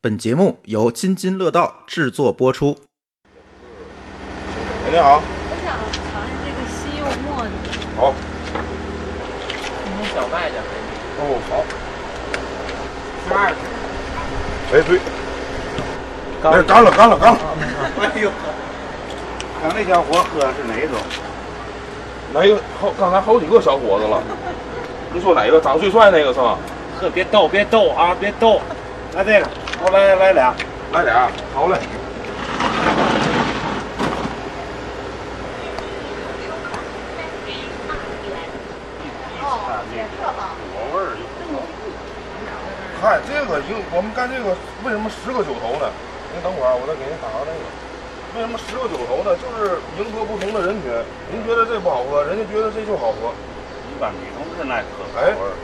本节目由津津乐道制作播出。哎，你好，我想尝尝这个西柚沫泥，好，今天小麦的，哦，好，十二哎，对，高哎，干了，干了，干了，哎呦，刚那小伙喝的是哪种？来一个？好，刚才好几个小伙子了。你说哪个？长最帅那个是吧？喝别逗，别逗啊，别逗。来这个，我来来俩。来俩，好嘞。嗨，这个迎我们干这个为什么十个九头呢？您等会儿，我再给您打个那个。为什么十个九头呢？就是迎合不同的人群。您觉得这不好喝，人家觉得这就好喝。一般女同志爱喝哎果味儿。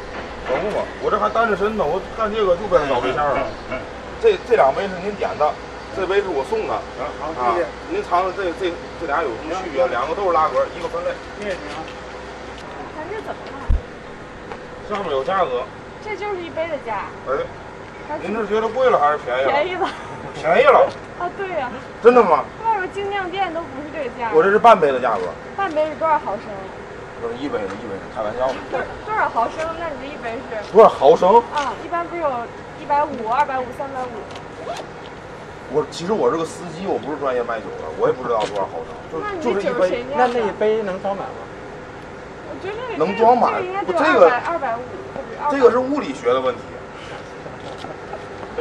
可不嘛，我这还单着身呢，我干这个就跟找对象了。嗯，这这两杯是您点的，这杯是我送的行好，啊谢谢。。您尝尝这这这俩有什么区别？两个都是拉格，一个分类，谢谢您啊。咱这怎么了？上面有价格。这就是一杯的价，哎，您是觉得贵了还是便宜了？便宜了 便宜了，啊！对呀、真的吗？外边精酿店都不是这个价。我这是半杯的价格，半杯是多少毫升？这是一杯的，一杯的，开玩笑呢。多多少毫升？那你这一杯是多少毫升？啊？一般不是有一百五、二百五、三百五？我其实我是个司机，我不是专业卖酒的，我也不知道多少毫升，那你就就是一杯。那那一杯能装满吗？我觉得能装满不这个。这个是物理学的问题，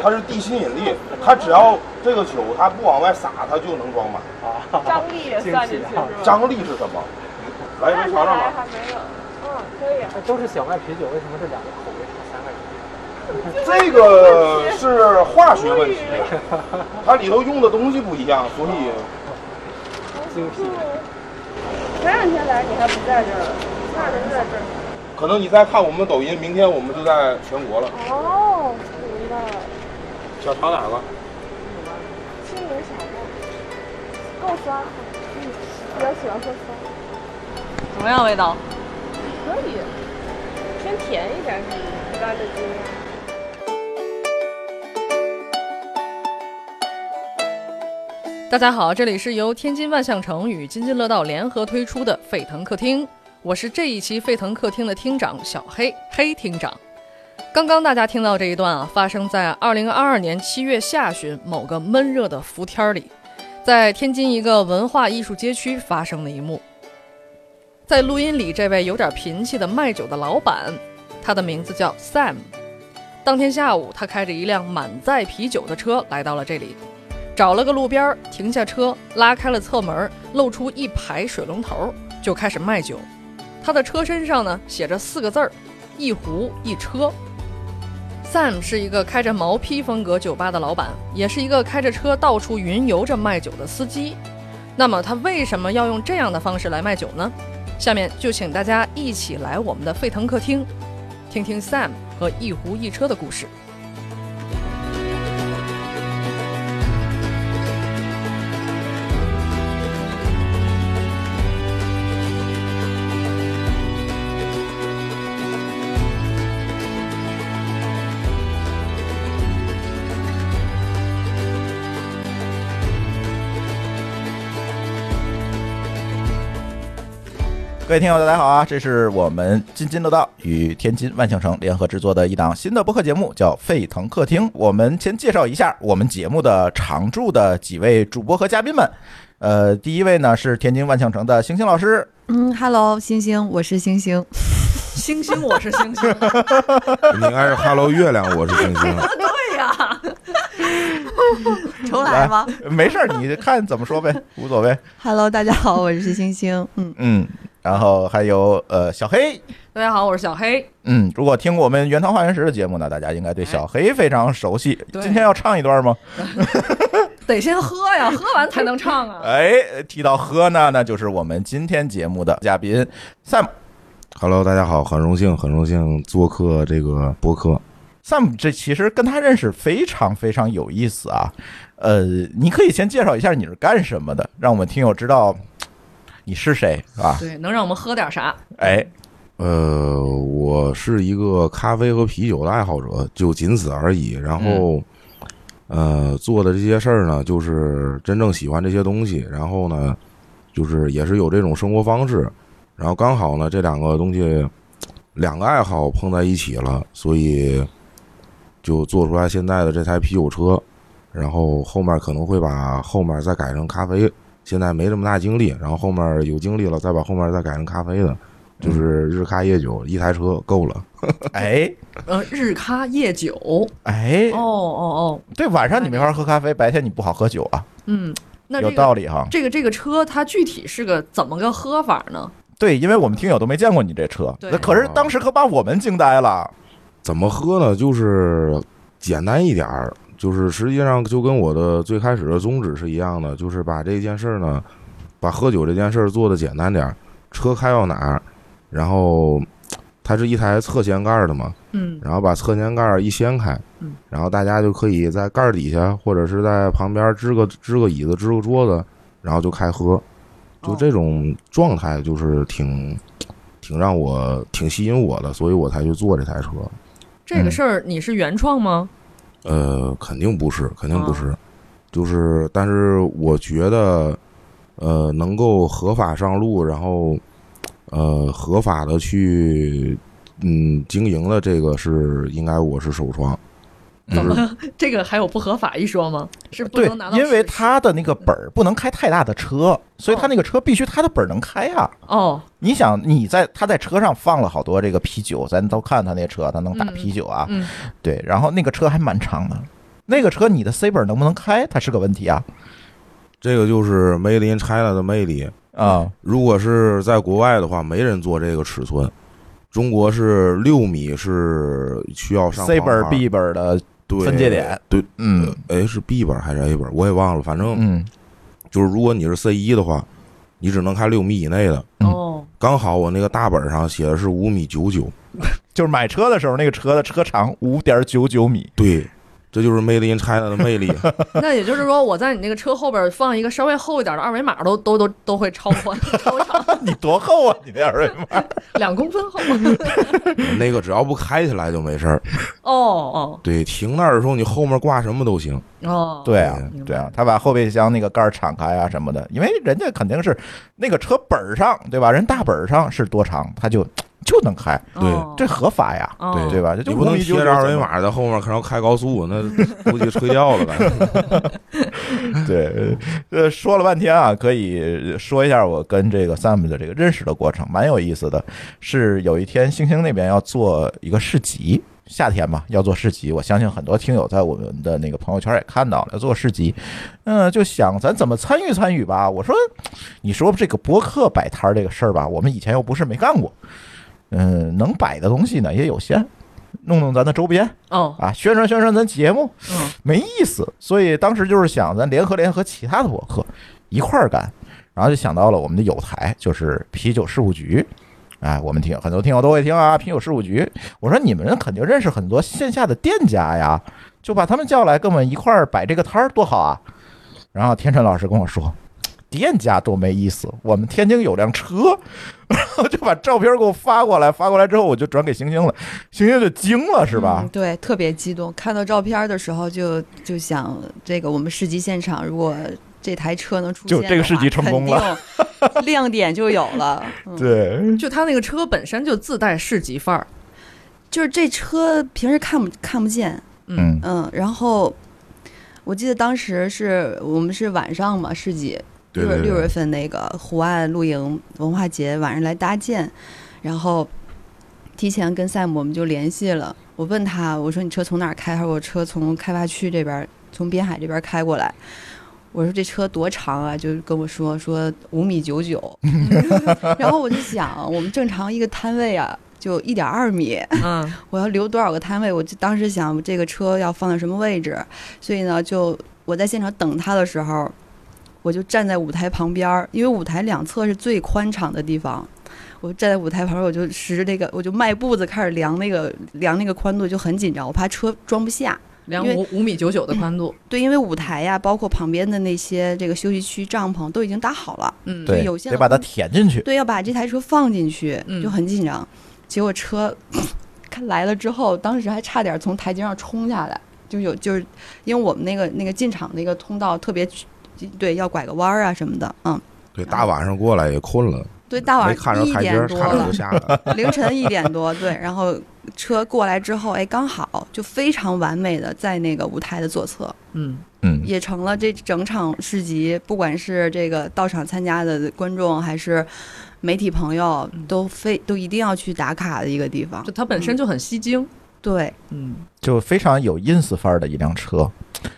它是地心引力，它只要这个酒它不往外洒，它就能装满。啊，张力也 算进去是吧？张力是什么？来一看起杯尝尝吧。来还没有，嗯，可以。哎都是小麦啤酒，为什么这两个口味？这个是化学问题，它里头用的东西不一样，所以精辟。前两天来你还不在这儿，那人在这儿。可能你再看我们抖音，明天我们就在全国了。哦，明白了。想尝哪个？青柠小麦，够酸。嗯，比较喜欢喝酸。怎么样味道？可以，偏甜一点是一般的精酿。大家好，这里是由天津万象城与津津乐道联合推出的沸腾客厅，我是这一期沸腾客厅的厅长小黑黑厅长。刚刚大家听到这一段啊，发生在二零二二年七月下旬某个闷热的伏天里，在天津一个文化艺术街区发生的一幕。在录音里，这位有点贫气的卖酒的老板，他的名字叫 Sam。当天下午，他开着一辆满载啤酒的车来到了这里。找了个路边停下车，拉开了侧门，露出一排水龙头，就开始卖酒。他的车身上呢写着四个字儿：一壶一车。Sam 是一个开着毛坯风格酒吧的老板，也是一个开着车到处云游着卖酒的司机。那么他为什么要用这样的方式来卖酒呢？下面就请大家一起来我们的沸腾客厅，听听 Sam 和一壶一车的故事。各位听友，大家好啊！这是我们津津乐道与天津万象城联合制作的一档新的播客节目，叫《沸腾客厅》。我们先介绍一下我们节目的常驻的几位主播和嘉宾们。呃，第一位呢是天津万象城的星星老师，嗯，Hello，星星，我是星星。星星，我是星星。你应该是 Hello 月亮，我是星星。对呀、重来吗没事儿，你看怎么说呗，无所谓。？Hello，大家好，我是星星。嗯，嗯，然后还有呃小黑，大家好，我是小黑。嗯，如果听过我们原汤化原食的节目呢，大家应该对小黑非常熟悉。对今天要唱一段吗？得先喝呀，喝完才能唱啊。哎，提到喝呢，那就是我们今天节目的嘉宾 Sam。Hello，大家好，很荣幸，很荣幸做客这个播客。Sam 这其实跟他认识非常非常有意思啊。呃，你可以先介绍一下你是干什么的，让我们听友知道你是谁啊？对，能让我们喝点啥？哎，呃，我是一个咖啡和啤酒的爱好者，就仅此而已。然后，呃，做的这些事儿呢，就是真正喜欢这些东西，然后呢，就是也是有这种生活方式，然后刚好呢，这两个东西两个爱好碰在一起了，所以就做出来现在的这台啤酒车，然后后面可能会把后面再改成咖啡，现在没这么大精力，然后后面有精力了，再把后面再改成咖啡的，就是日咖夜酒一台车够了。哎呃，日咖夜酒。哎哦，哦哦，对，晚上你没法喝咖啡，白天你不好喝酒啊，嗯，那有这个道理哈。这个这个车它具体是个怎么个喝法呢？对，因为我们听友都没见过你这车，那可是当时可把我们惊呆了。怎么喝呢？就是简单一点儿，就是实际上就跟我的最开始的宗旨是一样的，就是把这件事儿呢，把喝酒这件事儿做的简单点儿。车开到哪儿，然后它是一台侧掀盖儿的嘛，嗯然后把侧掀盖儿一掀开嗯，然后大家就可以在盖儿底下或者是在旁边支个支个椅子、支个桌子，然后就开喝。就哦这种状态，就是挺挺让我挺吸引我的，所以我才去做这台车。这个事儿你是原创吗？呃，肯定不是，肯定不哦是，就是，但是我觉得，呃，能够合法上路，然后，呃，合法的去，嗯，经营的这个是应该我是首创，怎么这个还有不合法一说吗？是不能拿，到因为他的那个本儿不能开太大的车，所以他那个车必须他的本儿能开啊。哦，你想，你在他在车上放了好多这个啤酒，咱都看他那车，他能打嗯啤酒啊。嗯，对，然后那个车还蛮长的，那个车你的 C 本能不能开，它是个问题啊。这个就是 Made in China 的魅力。啊，如果是在国外的话，没人做这个尺寸。中国是六米是需要上 C 本儿 B 本儿的对分界点，对，嗯哎是 B 本还是 A 本，我也忘了，反正嗯就是如果你是 C 一的话，你只能开六米以内的。嗯。哦，刚好我那个大本上写的是五米九九，就是买车的时候那个车的车长五点九九米，对，这就是 Made in China 的魅力。那也就是说，我在你那个车后边放一个稍微厚一点的二维码，都都都都会超宽超长 你多厚啊？你那二维码？两公分厚。那个只要不开起来就没事儿。哦对，停那儿的时候你后面挂什么都行。哦哦，对啊对啊，他把后备箱那个盖儿敞开啊什么的，因为人家肯定是那个车本儿上对吧？人大本儿上是多长，他就就能开，对哦这合法呀，哦对对吧？这就你不能5米99贴着二维码在后面，可能开高速，那 估计吹掉了。感 觉对，呃，说了半天啊，可以说一下我跟这个 Sam 的这个认识的过程，蛮有意思的。是有一天星星那边要做一个市集，夏天嘛要做市集，我相信很多听友在我们的那个朋友圈也看到了要做市集，嗯、就想咱怎么参与参与吧。我说，你说这个博客摆摊儿这个事儿吧，我们以前又不是没干过，嗯、能摆的东西呢也有限。弄弄咱的周边哦，啊，宣传宣传咱节目，嗯没意思，所以当时就是想咱联合联合其他的博客一块儿干，然后就想到了我们的友台，就是啤酒事务局。哎，我们听很多听友都会听啊，啤酒事务局。我说你们肯定认识很多线下的店家呀，就把他们叫来跟我们一块儿摆这个摊儿，多好啊！然后天辰老师跟我说，店家多没意思，我们天津有辆车，然 后就把照片给我发过来，发过来之后我就转给星星了，星星就惊了，是吧嗯？对，特别激动。看到照片的时候就，就想，这个我们市集现场如果这台车能出现，就这个市集成功了，亮点就有了。嗯，对，就他那个车本身就自带市集范儿。就是这车平时看不看不见，嗯嗯，然后我记得当时是我们是晚上嘛市集，六月六月，份那个湖岸露营文化节晚上来搭建，然后提前跟 Sam 我们就联系了。我问他，我说你车从哪儿开？他说我车从开发区这边儿，从滨海这边儿开过来。我说这车多长啊？就跟我说说五米九九，然后我就想，我们正常一个摊位啊，就一点二米，嗯我要留多少个摊位？我就当时想这个车要放在什么位置，所以呢，就我在现场等他的时候，我就站在舞台旁边儿，因为舞台两侧是最宽敞的地方。我站在舞台旁边，我就使着那个，我就迈步子开始量那个量那个宽度，就很紧张，我怕车装不下。量五五米九九的宽度。对，因为舞台呀，包括旁边的那些这个休息区、帐篷都已经搭好了，嗯，对，有限的得把它填进去。对，要把这台车放进去，嗯就很紧张。结果车看来了之后，当时还差点从台阶上冲下来，就有就是因为我们那个那个进场那个通道特别曲，对，要拐个弯儿啊什么的，嗯，对，大晚上过来也困了，对，大晚上一点多了。凌晨一点多，对，然后车过来之后，哎，刚好就非常完美的在那个舞台的左侧，嗯，嗯，也成了这整场市集，不管是这个到场参加的观众，还是媒体朋友，都非都一定要去打卡的一个地方就。它本身就很吸睛。对，嗯，就非常有 ins 范儿的一辆车。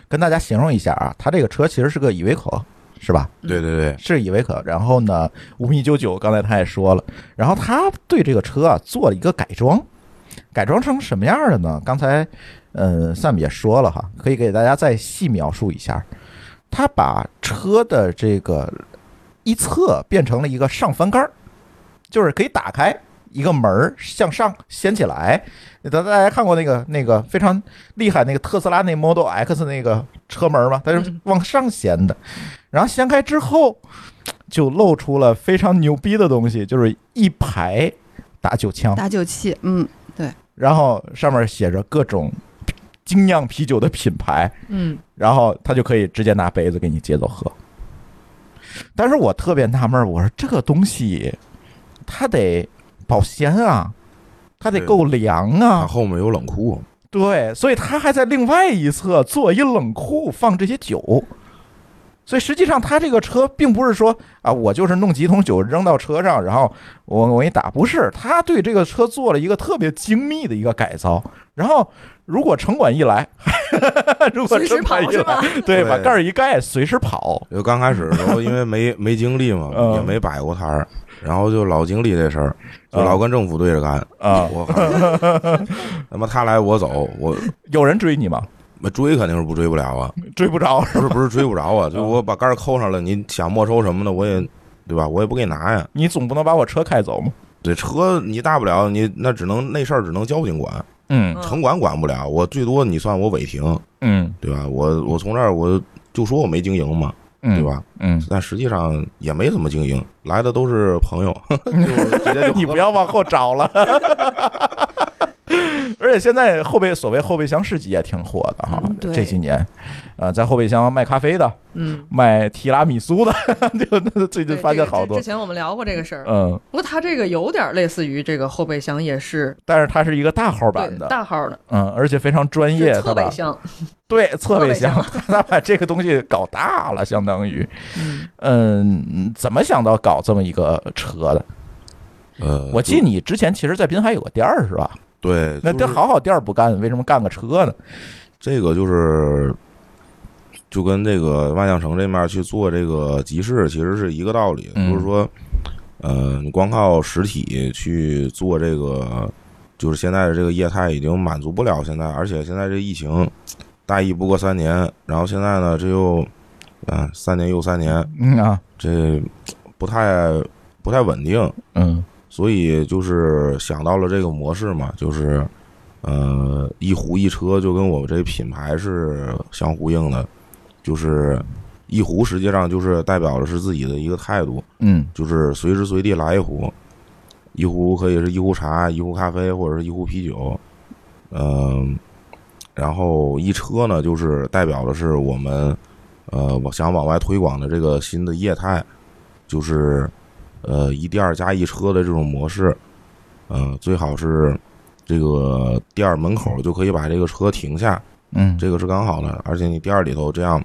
跟大家形容一下啊，它这个车其实是个依维柯，是吧？对对对，是依维柯。然后呢，五米九九，刚才他也说了，然后他对这个车啊做了一个改装，改装成什么样的呢？刚才嗯，Sam 也说了哈，可以给大家再细描述一下。他把车的这个一侧变成了一个上翻盖儿，就是可以打开一个门儿向上掀起来。大大家看过那个那个非常厉害那个特斯拉那 Model X 那个车门吗？它是往上掀的，然后掀开之后就露出了非常牛逼的东西，就是一排打酒枪，打酒器，嗯，对然后上面写着各种精酿啤酒的品牌，嗯，然后他就可以直接拿杯子给你接走喝。但是我特别纳闷，我说这个东西它得保鲜啊，它得够凉它啊，后面有冷库，对，所以它还在另外一侧做一冷库放这些酒。所以实际上，它这个车并不是说啊，我就是弄几桶酒扔到车上，然后我我给你打，不是，他对这个车做了一个特别精密的一个改造。然后，如果城管一来，如果随时城管一跑是吧？来，对，把盖儿一盖，随时跑。就刚开始的时候，因为没没经历嘛，嗯。也没摆过摊儿，然后就老经历这事儿，就嗯老跟政府对着干。啊，我靠，他妈他来我走，我有人追你吗？我追肯定是不追不了啊，追不着。不是不是追不着啊，就我把杆儿扣上了，你想没收什么的，我也对吧？我也不给你拿呀。你总不能把我车开走吗？对车你大不了你那只能那事儿只能交警管，嗯嗯城管管不了，我最多你算我违停，嗯对吧？我我从这儿我就说我没经营嘛，嗯，对？吧？嗯，但实际上也没怎么经营，来的都是朋友，就直接就 你不要往后找了。而且现在后备所谓后备箱市集也挺火的哈，嗯这几年，呃，在后备箱卖咖啡的，嗯，卖提拉米苏的，就那最近发现好多。之之，前我们聊过这个事儿。嗯，不过它这个有点类似于这个后备箱，也是但是它是一个大号版的，大号的，嗯，而且非常专业，是 侧备箱。对侧备侧备箱，他把这个东西搞大了，相当于，嗯，嗯，怎么想到搞这么一个车的？呃，我记得你之前其实，在滨海有个店儿是吧？对，那这好好店儿不干，为什么干个车呢？这个就是就跟这个万象城这面去做这个集市，其实是一个道理，嗯。就是说，呃，你光靠实体去做这个，就是现在的这个业态已经满足不了现在，而且现在这疫情大疫不过三年，然后现在呢，这又啊、三年又三年，嗯啊，这不太不太稳定，嗯所以就是想到了这个模式嘛，就是呃一壶一车就跟我们这品牌是相呼应的，就是一壶实际上就是代表的是自己的一个态度，嗯。就是随时随地来一壶，一壶可以是一壶茶、一壶咖啡或者是一壶啤酒，嗯、然后一车呢就是代表的是我们呃我想往外推广的这个新的业态，就是呃一店儿加一车的这种模式，呃最好是这个店儿门口就可以把这个车停下，嗯，这个是刚好的，而且你店儿里头这样，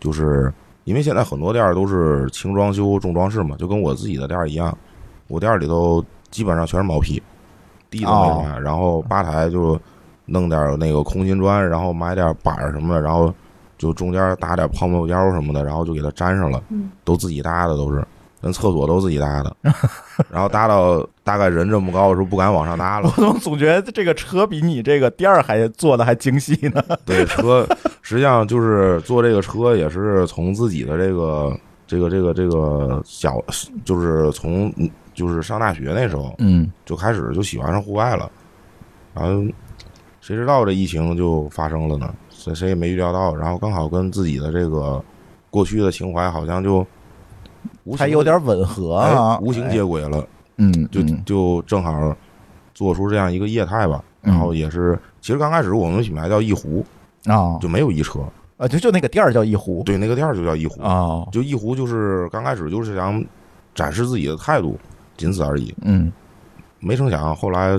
就是因为现在很多店儿都是轻装修重装饰嘛，就跟我自己的店儿一样，我店儿里头基本上全是毛坯，地都没哦。换，然后吧台就弄点儿那个空心砖，然后买点板儿什么的，然后就中间打点泡沫胶什么的，然后就给它粘上了，嗯。都自己搭的都是。连厕所都自己搭的，然后搭到大概人这么高的时候不敢往上搭了我，怎么总觉得这个车比你这个店儿还做的还精细呢？对车，实际上就是做这个车也是从自己的这个这个这个这个小，就是从就是上大学那时候嗯就开始就喜欢上户外了，然后谁知道这疫情就发生了呢？谁谁也没预料到，然后刚好跟自己的这个过去的情怀好像就还有点吻合无形接轨了。嗯，就嗯就正好做出这样一个业态吧。然后也是，其实刚开始我们品牌叫一壶，啊就没有一车。啊，就就那个店儿叫一湖对，那个店儿就叫一湖，哦，就一湖就是刚开始就是想展示自己的态度，仅此而已。嗯没成想后来。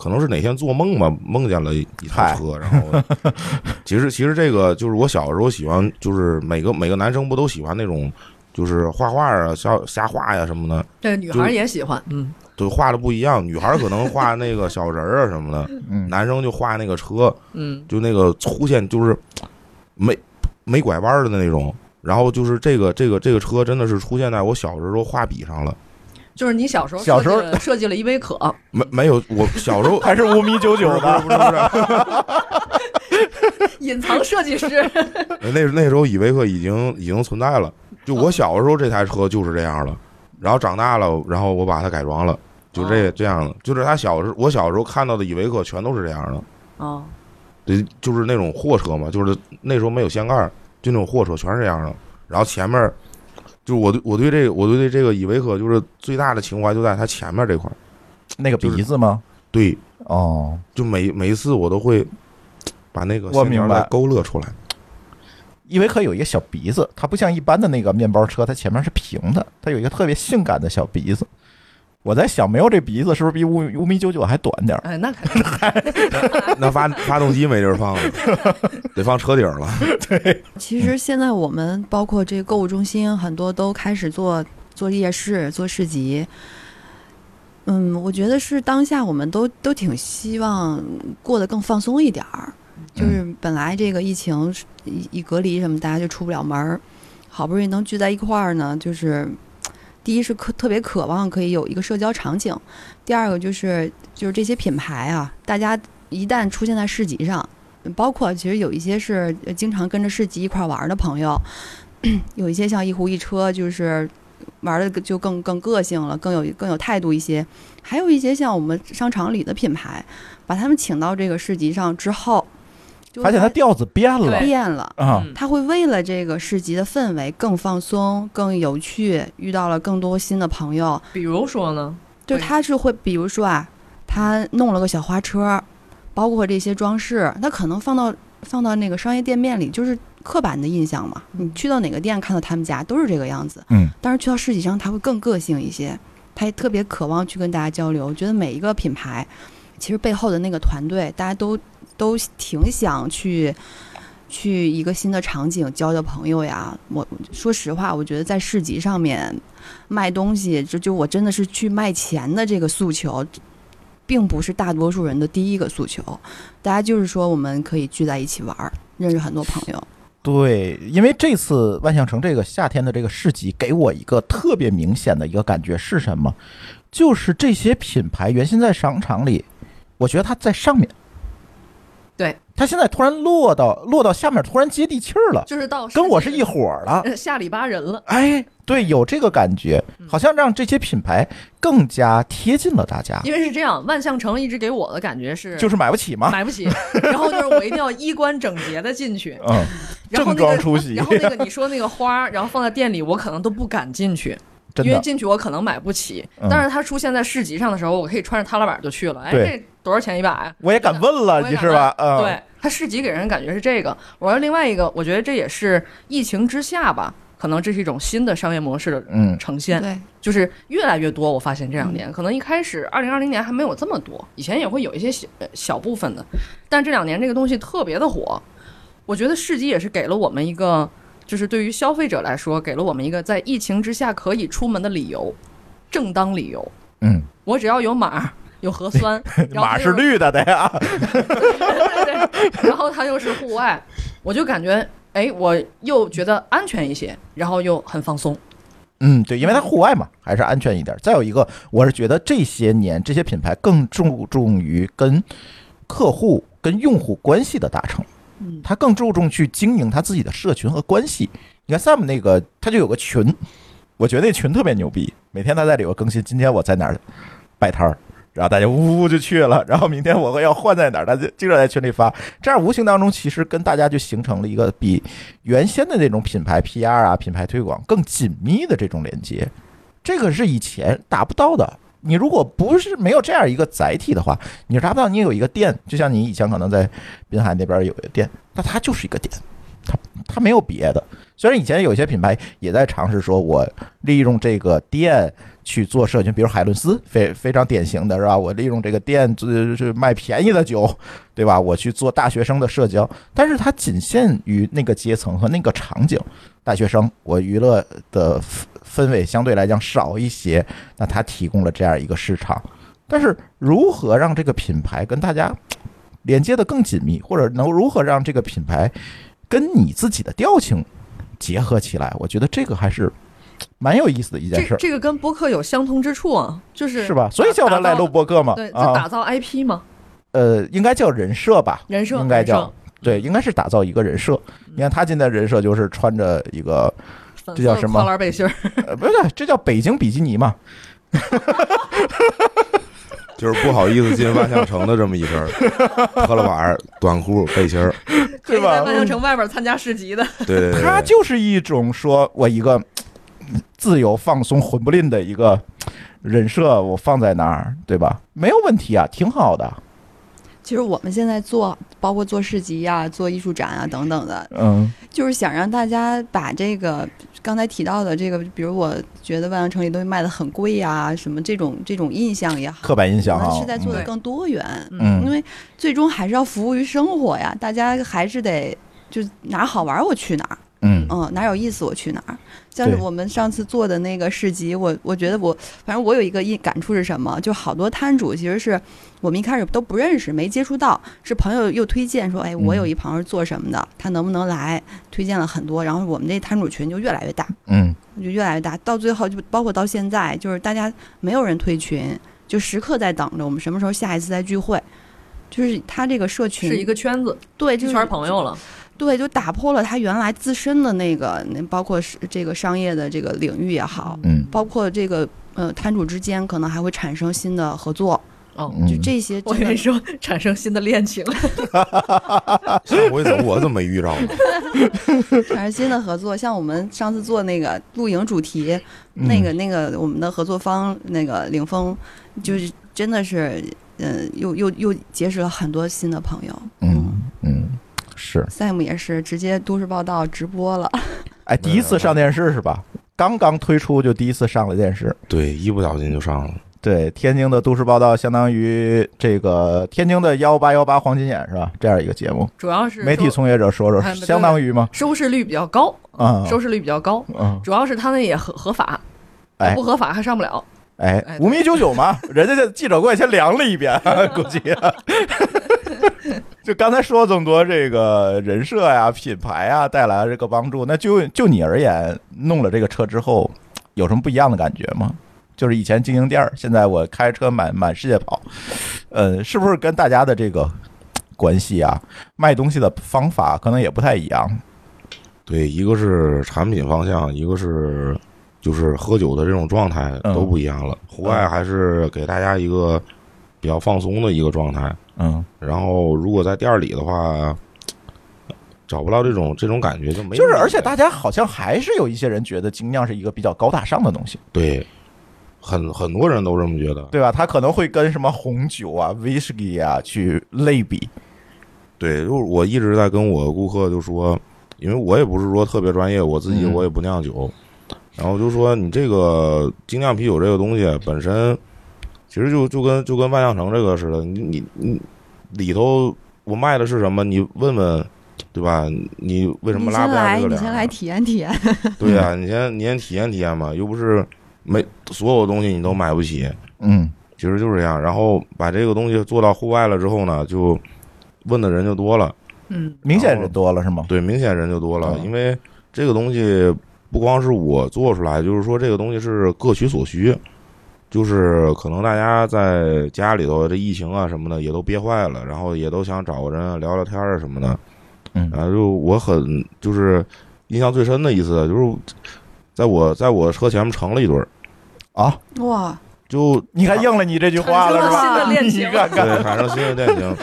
可能是哪天做梦吧，梦见了一台车，然后 其实其实这个就是我小时候喜欢，就是每个每个男生不都喜欢那种，就是画画啊、瞎瞎画呀什么的，对女孩也喜欢，嗯，对画的不一样。女孩可能画那个小人儿啊什么的，嗯，男生就画那个车，嗯，就那个粗线就是没没拐弯的那种。然后就是这个这个这个车真的是出现在我小时候画笔上了，就是你小时候小时候设计了依维柯，没没有我小时候 还是五米九九的，不是不是不是，隐藏设计师，那那时候依维柯已经已经存在了。就我小的时候，这台车就是这样的。然后长大了，然后我把它改装了，就这这样的。就是他小时候，我小时候看到的依维柯全都是这样的。哦，对，就是那种货车嘛，就是那时候没有掀盖儿，就那种货车全是这样的。然后前面，就是我对我对这个我对这个依维柯就是最大的情怀就在它前面这块儿。那个鼻子吗？对，哦，就每每一次我都会把那个我明白线条再勾勒出来。依维柯有一个小鼻子，它不像一般的那个面包车，它前面是平的，它有一个特别性感的小鼻子。我在想，没有这鼻子是不是比五五米九九还短点儿？哎，那肯定，那发发动机没地儿放了，得放车顶了。对其实现在我们包括这个购物中心，很多都开始做做夜市、做市集。嗯，我觉得是当下我们都都挺希望过得更放松一点儿。就是本来这个疫情一一隔离什么，大家就出不了门儿，好不容易能聚在一块儿呢，就是第一是渴特别渴望可以有一个社交场景，第二个就是就是这些品牌啊，大家一旦出现在市集上，包括其实有一些是呃经常跟着市集一块儿玩儿的朋友，有一些像一壶一车，就是玩的就更更个性了，更有更有态度一些。还有一些像我们商场里的品牌，把他们请到这个市集上之后，就发现它调子变了变了。啊！嗯他会为了这个市集的氛围更放松、更有趣，遇到了更多新的朋友。比如说呢，就他是会，比如说啊，他弄了个小花车，包括这些装饰，他可能放到放到那个商业店面里，就是刻板的印象嘛。你去到哪个店看到他们家都是这个样子，嗯，但是去到市集上，他会更个性一些，他也特别渴望去跟大家交流。我觉得每一个品牌，其实背后的那个团队，大家都都挺想去。去一个新的场景交交朋友呀！我说实话，我觉得在市集上面卖东西，这就我真的是去卖钱的这个诉求，并不是大多数人的第一个诉求。大家就是说，我们可以聚在一起玩儿，认识很多朋友。对，因为这次万象城这个夏天的这个市集，给我一个特别明显的一个感觉是什么？就是这些品牌原先在商场里，我觉得它在上面，对，它现在突然落到落到下面，突然接地气儿了，就是到跟我是一伙儿了。呃下里巴人了，哎，对，有这个感觉，好像让这些品牌更加贴近了大家，因为是这样，万象城一直给我的感觉是就是买不起嘛。买不起，然后就是我一定要衣冠整洁的进去，嗯，正。装出席。然，后那个你说那个花，然后放在店里，我可能都不敢进去，因为，进去我可能买不起。嗯但是它出现在市集上的时候，我可以穿着踏拉板就去了。哎，这多少钱一把呀？我也敢问了，你是吧？嗯，对，它市集给人感觉是这个。我说另外一个，我觉得这也是疫情之下吧，可能这是一种新的商业模式的嗯，呈现，对，就是越来越多。我发现这两年，可能一开始二零二零年还没有这么多，以前也会有一些小呃小部分的，但这两年这个东西特别的火。我觉得市集也是给了我们一个，就是对于消费者来说，给了我们一个在疫情之下可以出门的理由，正当理由。嗯，我只要有码。有核酸，然后马是绿的，得啊，对对，然后它又是户外，我就感觉，哎，我又觉得安全一些，然后又很放松。嗯，对，因为它户外嘛，还是安全一点。再有一个，我是觉得这些年这些品牌更注重于跟客户、跟用户关系的达成，他更注重去经营他自己的社群和关系。你看 Sam 那个，他就有个群，我觉得那群特别牛逼，每天他在里头更新，今天我在哪儿摆摊儿。然后大家呜呜就去了，然后明天我要换在哪儿，他就经常在群里发，这样无形当中其实跟大家就形成了一个比原先的那种品牌 PR 啊、品牌推广更紧密的这种连接，这个是以前达不到的。你如果不是没有这样一个载体的话，你是达不到你有一个店，就像你以前可能在滨海那边有一个店，那它就是一个店，它它没有别的。虽然以前有些品牌也在尝试说，我利用这个店去做社群，比如海伦斯，非非常典型的是吧？我利用这个店就是卖便宜的酒，对吧？我去做大学生的社交，但是它仅限于那个阶层和那个场景。大学生，我娱乐的氛围相对来讲少一些，那它提供了这样一个市场。但是如何让这个品牌跟大家连接的更紧密，或者能如何让这个品牌跟你自己的调性结合起来，我觉得这个还是蛮有意思的一件事这儿，这个跟播客有相通之处啊，就是是吧？所以叫它来录播客嘛，对，就啊，打造 IP 嘛，呃，应该叫人设吧，人设应该叫对，应该是打造一个人设。你看他今天人设就是穿着一个，这叫什么？色跨栏背心儿，呃，不是，这叫北京比基尼嘛，就是不好意思进万象城的这么一身儿，破了碗儿、短裤、背心儿，对吧在万象城外边参加市集的。对对对，它就是一种说我一个嗯自由放松、混不吝的一个人设，我放在那儿，对吧？没有问题啊，挺好的。其实我们现在做，包括做市集呀、做艺术展啊等等的，嗯就是想让大家把这个刚才提到的这个，比如我觉得万象城里东西卖的很贵呀、什么这种这种印象也好，刻板印象是在做的嗯更多元，嗯因为最终还是要服务于生活呀，大家还是得就哪儿好玩儿我去哪儿，嗯嗯，哪儿有意思我去哪儿。像是我们上次做的那个市集，我我觉得我反正我有一个一感触是什么，就好多摊主其实是我们一开始都不认识，没接触到，是朋友又推荐说，哎，我有一朋友是做什么的，他能不能来？推荐了很多，然后我们这摊主群就越来越大，嗯就越来越大，到最后就包括到现在，就是大家没有人退群，就时刻在等着我们什么时候下一次再聚会。就是他这个社群是一个圈子，对，一就是圈朋友了。对，就打破了他原来自身的那个，那包括是这个商业的这个领域也好，嗯包括这个呃摊主之间可能还会产生新的合作，哦，嗯，就这些我跟你说，产生新的恋情。上回怎么我怎么没遇着呢？产生新的合作。像我们上次做那个露营主题，嗯那个那个我们的合作方那个领峰，就是真的是。嗯，又又又结识了很多新的朋友。嗯嗯是，，Sam 也是直接都市报道直播了。哎，第一次上电视是吧？刚刚推出就第一次上了电视。对，一不小心就上了。对，天津的都市报道相当于这个天津的幺八幺八黄金眼是吧？这样一个节目，主要是媒体从业者说说相当于吗？收视率比较高，啊，收视率比较高。嗯，主要是他那也合合法，哎不合法还上不了。哎哎，五米九九嘛，人家的记者过来先量了一遍，估计。就刚才说这么多这个人设呀、品牌呀带来了这个帮助，那就就你而言，弄了这个车之后，有什么不一样的感觉吗？就是以前经营店儿，现在我开车满满世界跑，呃，是不是跟大家的这个关系啊，卖东西的方法可能也不太一样？对，一个是产品方向，一个是就是喝酒的这种状态嗯都不一样了。户外还是给大家一个比较放松的一个状态，嗯，然后如果在店儿里的话，找不到这种这种感觉就没就是，而且大家好像还是有一些人觉得精酿是一个比较高大上的东西。对，很很多人都这么觉得。对吧？他可能会跟什么红酒啊、whisky 啊去类比。对，就是我一直在跟我顾客就说，因为我也不是说特别专业，我自己嗯我也不酿酒，然后就说你这个精酿啤酒这个东西本身，其实就就跟就跟万象城这个似的，你你你里头我卖的是什么？你问问，对吧？你为什么拉不下这个脸？你先来体验体验。对呀、你先你先体验体验嘛，又不是没所有东西你都买不起，嗯其实就是这样。然后把这个东西做到户外了之后呢，就问的人就多了。嗯，明显人多了是吗？对，明显人就多了，嗯因为这个东西不光是我做出来，就是说这个东西是各取所需，就是可能大家在家里头这疫情啊什么的也都憋坏了，然后也都想找个人聊聊天啊什么的，嗯。然后就我很就是印象最深的一次就是在我在我车前面成了一对儿，啊，哇，就你看应了你这句话了是吧？产生了新的恋情你看看，对产生新的恋情，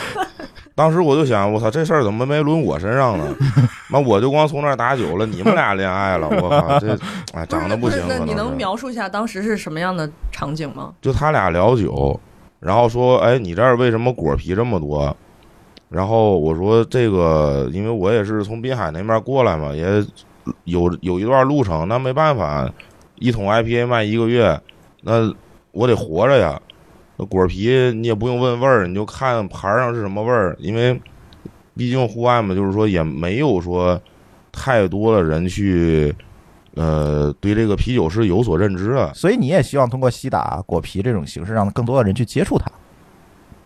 当时我就想，我操，这事儿怎么没轮我身上呢？那我就光从那儿打酒了，你们俩恋爱了，我靠，这哎长得不是行。那你能描述一下当时是什么样的场景吗？就他俩聊酒，然后说，哎，你这儿为什么果皮这么多？然后我说这个，因为我也是从滨海那边过来嘛，也有有一段路程，那没办法，一桶 IPA 卖一个月，那我得活着呀。那果皮你也不用问味儿，你就看盘儿上是什么味儿，因为毕竟户外嘛，就是说也没有说太多的人去，呃，对这个啤酒是有所认知的。所以你也希望通过西打果皮这种形式，让更多的人去接触它。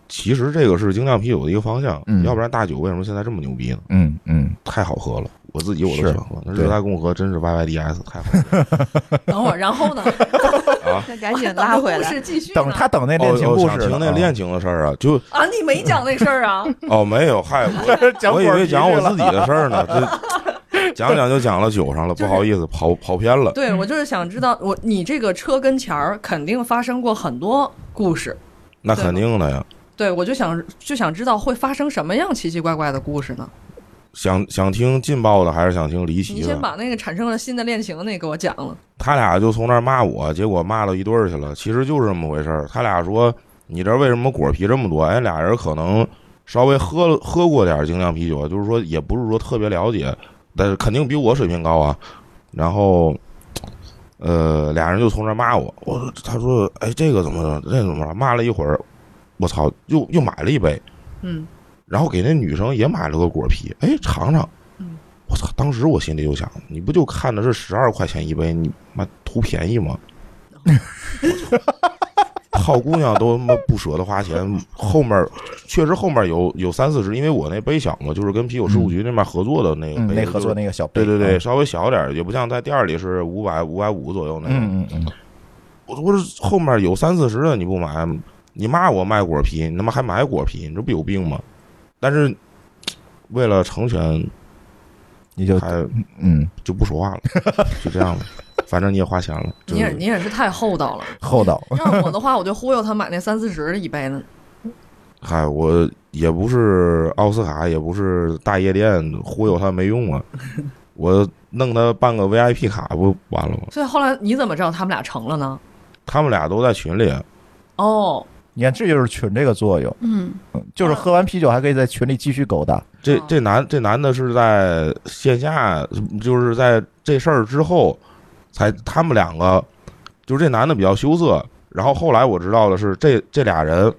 其实这个是精酿啤酒的一个方向，嗯要不然大酒为什么现在这么牛逼呢？嗯嗯，太好喝了，我自己我都是喜欢喝。那热带共和真是 YYDS 太好喝了 等会儿，然后呢？了啊！那赶紧拉回故来。事继续。等他等那哦恋情哦，故事听那恋情的事儿啊，就啊，你没讲那事儿啊？哦没有，嗨，我我以为讲我自己的事儿呢，这讲讲就讲了酒上了，就是不好意思，跑跑偏了。对，我就是想知道，我你这个车跟前儿肯定发生过很多故事。那肯定的呀，对，我就想就想知道会发生什么样奇奇怪怪的故事呢？想想听劲爆的还是想听离你奇的？先把那个产生了新的恋情那给我讲了。他俩就从那儿骂我，结果骂到一堆儿去了。其实就是这么回事儿。他俩说：“你这为什么果皮这么多？”哎，俩人可能稍微喝了喝过点儿精酿啤酒，就是说也不是说特别了解，但是肯定比我水平高啊。然后，呃，俩人就从那儿骂我。我说他说：“哎，这个怎么着？这怎么着？”骂了一会儿，我操，又又买了一杯，嗯，然后给那女生也买了个果啤，哎，尝尝。嗯我操！当时我心里就想，你不就看的是十二块钱一杯，你妈图便宜吗？好姑娘都他妈不舍得花钱，后面确实后面有有三四十，因为我那杯小嘛，就是跟啤酒事务局那边合作的那个嗯，杯，那合作那个小杯对对对，嗯稍微小点，也不像在店儿里是五百五百五左右那种。嗯嗯嗯，我我说后面有三四十的你不买，你骂我卖果啤，你他妈还买果啤，你这不有病吗？但是为了成全，你就还嗯就不说话了，就这样了。反正你也花钱了，你也你也是太厚道了。厚道，让我的话，我就忽悠他买那三四十的一杯呢。嗨，我也不是奥斯卡，也不是大夜店，忽悠他没用啊。我弄他办个 VIP 卡不完了吗？所以后来你怎么知道他们俩成了呢？他们俩都在群里，哦，你看这就是群这个作用，嗯，嗯就是喝完啤酒还可以在群里继续勾搭。哦。这这男这男的是在线下，就是在这事儿之后，才他们两个，就是这男的比较羞涩，然后后来我知道的是，这这俩人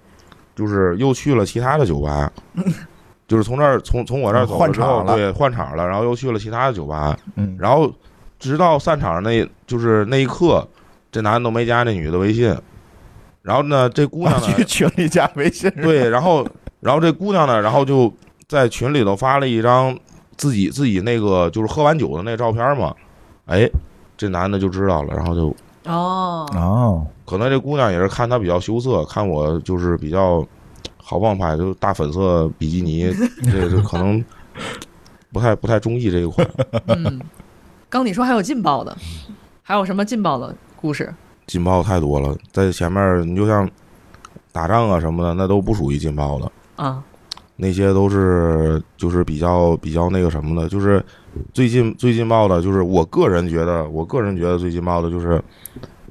就是又去了其他的酒吧，就是从这儿从从我这儿走换之后场了。对，换场了，然后又去了其他的酒吧，嗯，然后直到散场那，就是那一刻，这男的都没加那女的微信，然后呢，这姑娘呢，去群里加微信，对，然后然后这姑娘呢，然后就在群里头发了一张自己自己那个就是喝完酒的那照片嘛，哎，这男的就知道了，然后就哦，哦，可能这姑娘也是看他比较羞涩，看我就是比较好棒派，就大粉色比基尼，这这可能不太不太中意这一款。嗯，刚你说还有劲爆的，还有什么劲爆的故事？劲爆太多了，在前面你就像打仗啊什么的，那都不属于劲爆的。啊，那些都是就是比较比较那个什么的，就是最近最劲爆的，就是我个人觉得，我个人觉得最劲爆的就是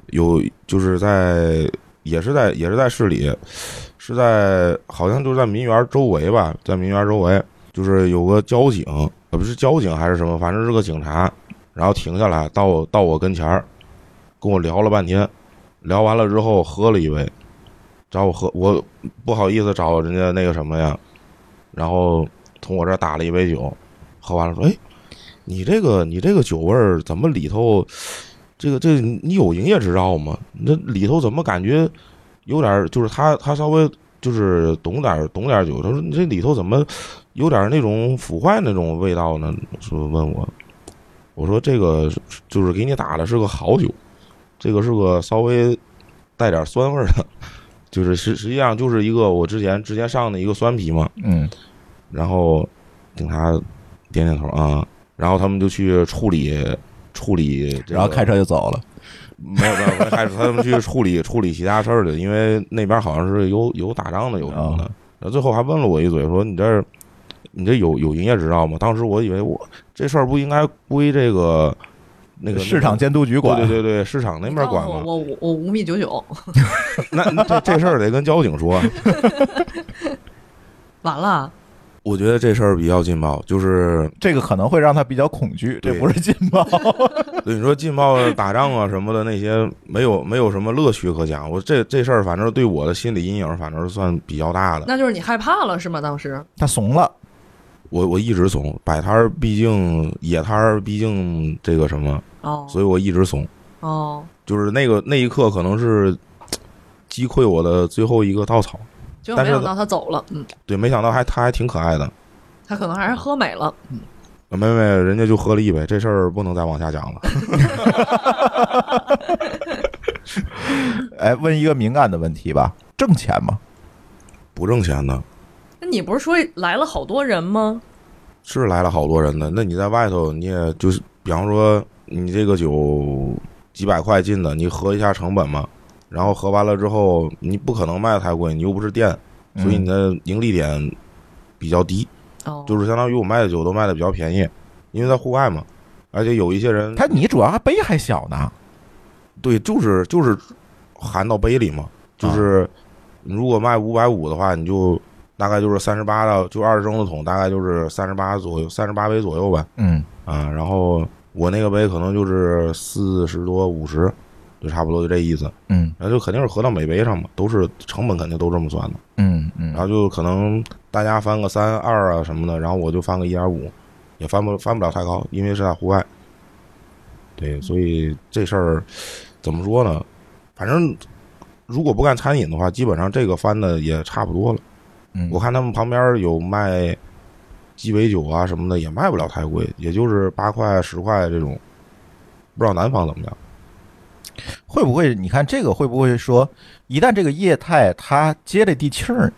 有就是在也是在也是在市里，是在好像就是在民园周围吧，在民园周围，就是有个交警，呃不是交警还是什么，反正是个警察，然后停下来到我到我跟前儿，跟我聊了半天，聊完了之后喝了一杯，找我喝，我不好意思找人家那个什么呀，然后从我这打了一杯酒，喝完了说：“哎，你这个你这个酒味儿怎么里头，这个这你有营业执照吗？那里头怎么感觉有点就是他他稍微就是懂点懂点酒，他说你这里头怎么有点那种腐坏那种味道呢？说问我，我说这个就是给你打的是个好酒，这个是个稍微带点酸味儿的。”就是实实际上就是一个我之前之前上的一个酸啤嘛，嗯然后警察点点头啊，然后他们就去处理处理、这个，然后开车就走了。没有没有没开始他们去处理 处理其他事儿去，因为那边好像是有有打仗的有什么的，然后最后还问了我一嘴，说你这儿你这有有营业执照吗？当时我以为我这事儿不应该归这个那个市场监督局管，对对对对，市场那边管吗？我我五米九九，那那这这事儿得跟交警说。完了，我觉得这事儿比较劲爆，就是这个可能会让他比较恐惧，这不是劲爆。对你说劲爆打仗啊什么的那些，没有没有什么乐趣可讲。我这这事儿反正对我的心理阴影，反正算比较大的。那就是你害怕了是吗？当时他怂了，我我一直怂，摆摊儿毕竟野摊儿毕竟这个什么，哦所以我一直怂。哦，就是那个那一刻可能是击溃我的最后一个稻草。但是结果没想到他走了，嗯，对，没想到还他还挺可爱的。他可能还是喝美了，嗯没没，人家就喝了一杯，这事儿不能再往下讲了。哎，问一个敏感的问题吧，挣钱吗？不挣钱的，那你不是说来了好多人吗？是来了好多人的。那你在外头，你也就是，比方说你这个酒几百块进的，你合一下成本嘛。然后合完了之后，你不可能卖的太贵，你又不是店，所以你的盈利点比较低，哦，就是相当于我卖的酒都卖的比较便宜，因为在户外嘛。而且有一些人，他你主要杯还小呢，对，就是就是含到杯里嘛，就是你如果卖五百五的话，你就大概就是三十八到就二十升的桶，大概就是三十八左右，三十八杯左右吧。嗯啊，然后我那个杯可能就是四十多五十，就差不多就这意思。嗯然后就肯定是合到每杯上嘛，都是成本肯定都这么算的。嗯嗯然后就可能大家翻个三二啊什么的，然后我就翻个一点五，也翻不翻不了太高，因为是在户外。对，所以这事儿怎么说呢？反正如果不干餐饮的话，基本上这个翻的也差不多了。嗯，我看他们旁边有卖鸡尾酒啊什么的，也卖不了太贵，也就是八块十块这种。不知道南方怎么样？会不会？你看这个会不会说，一旦这个业态它接了地气儿，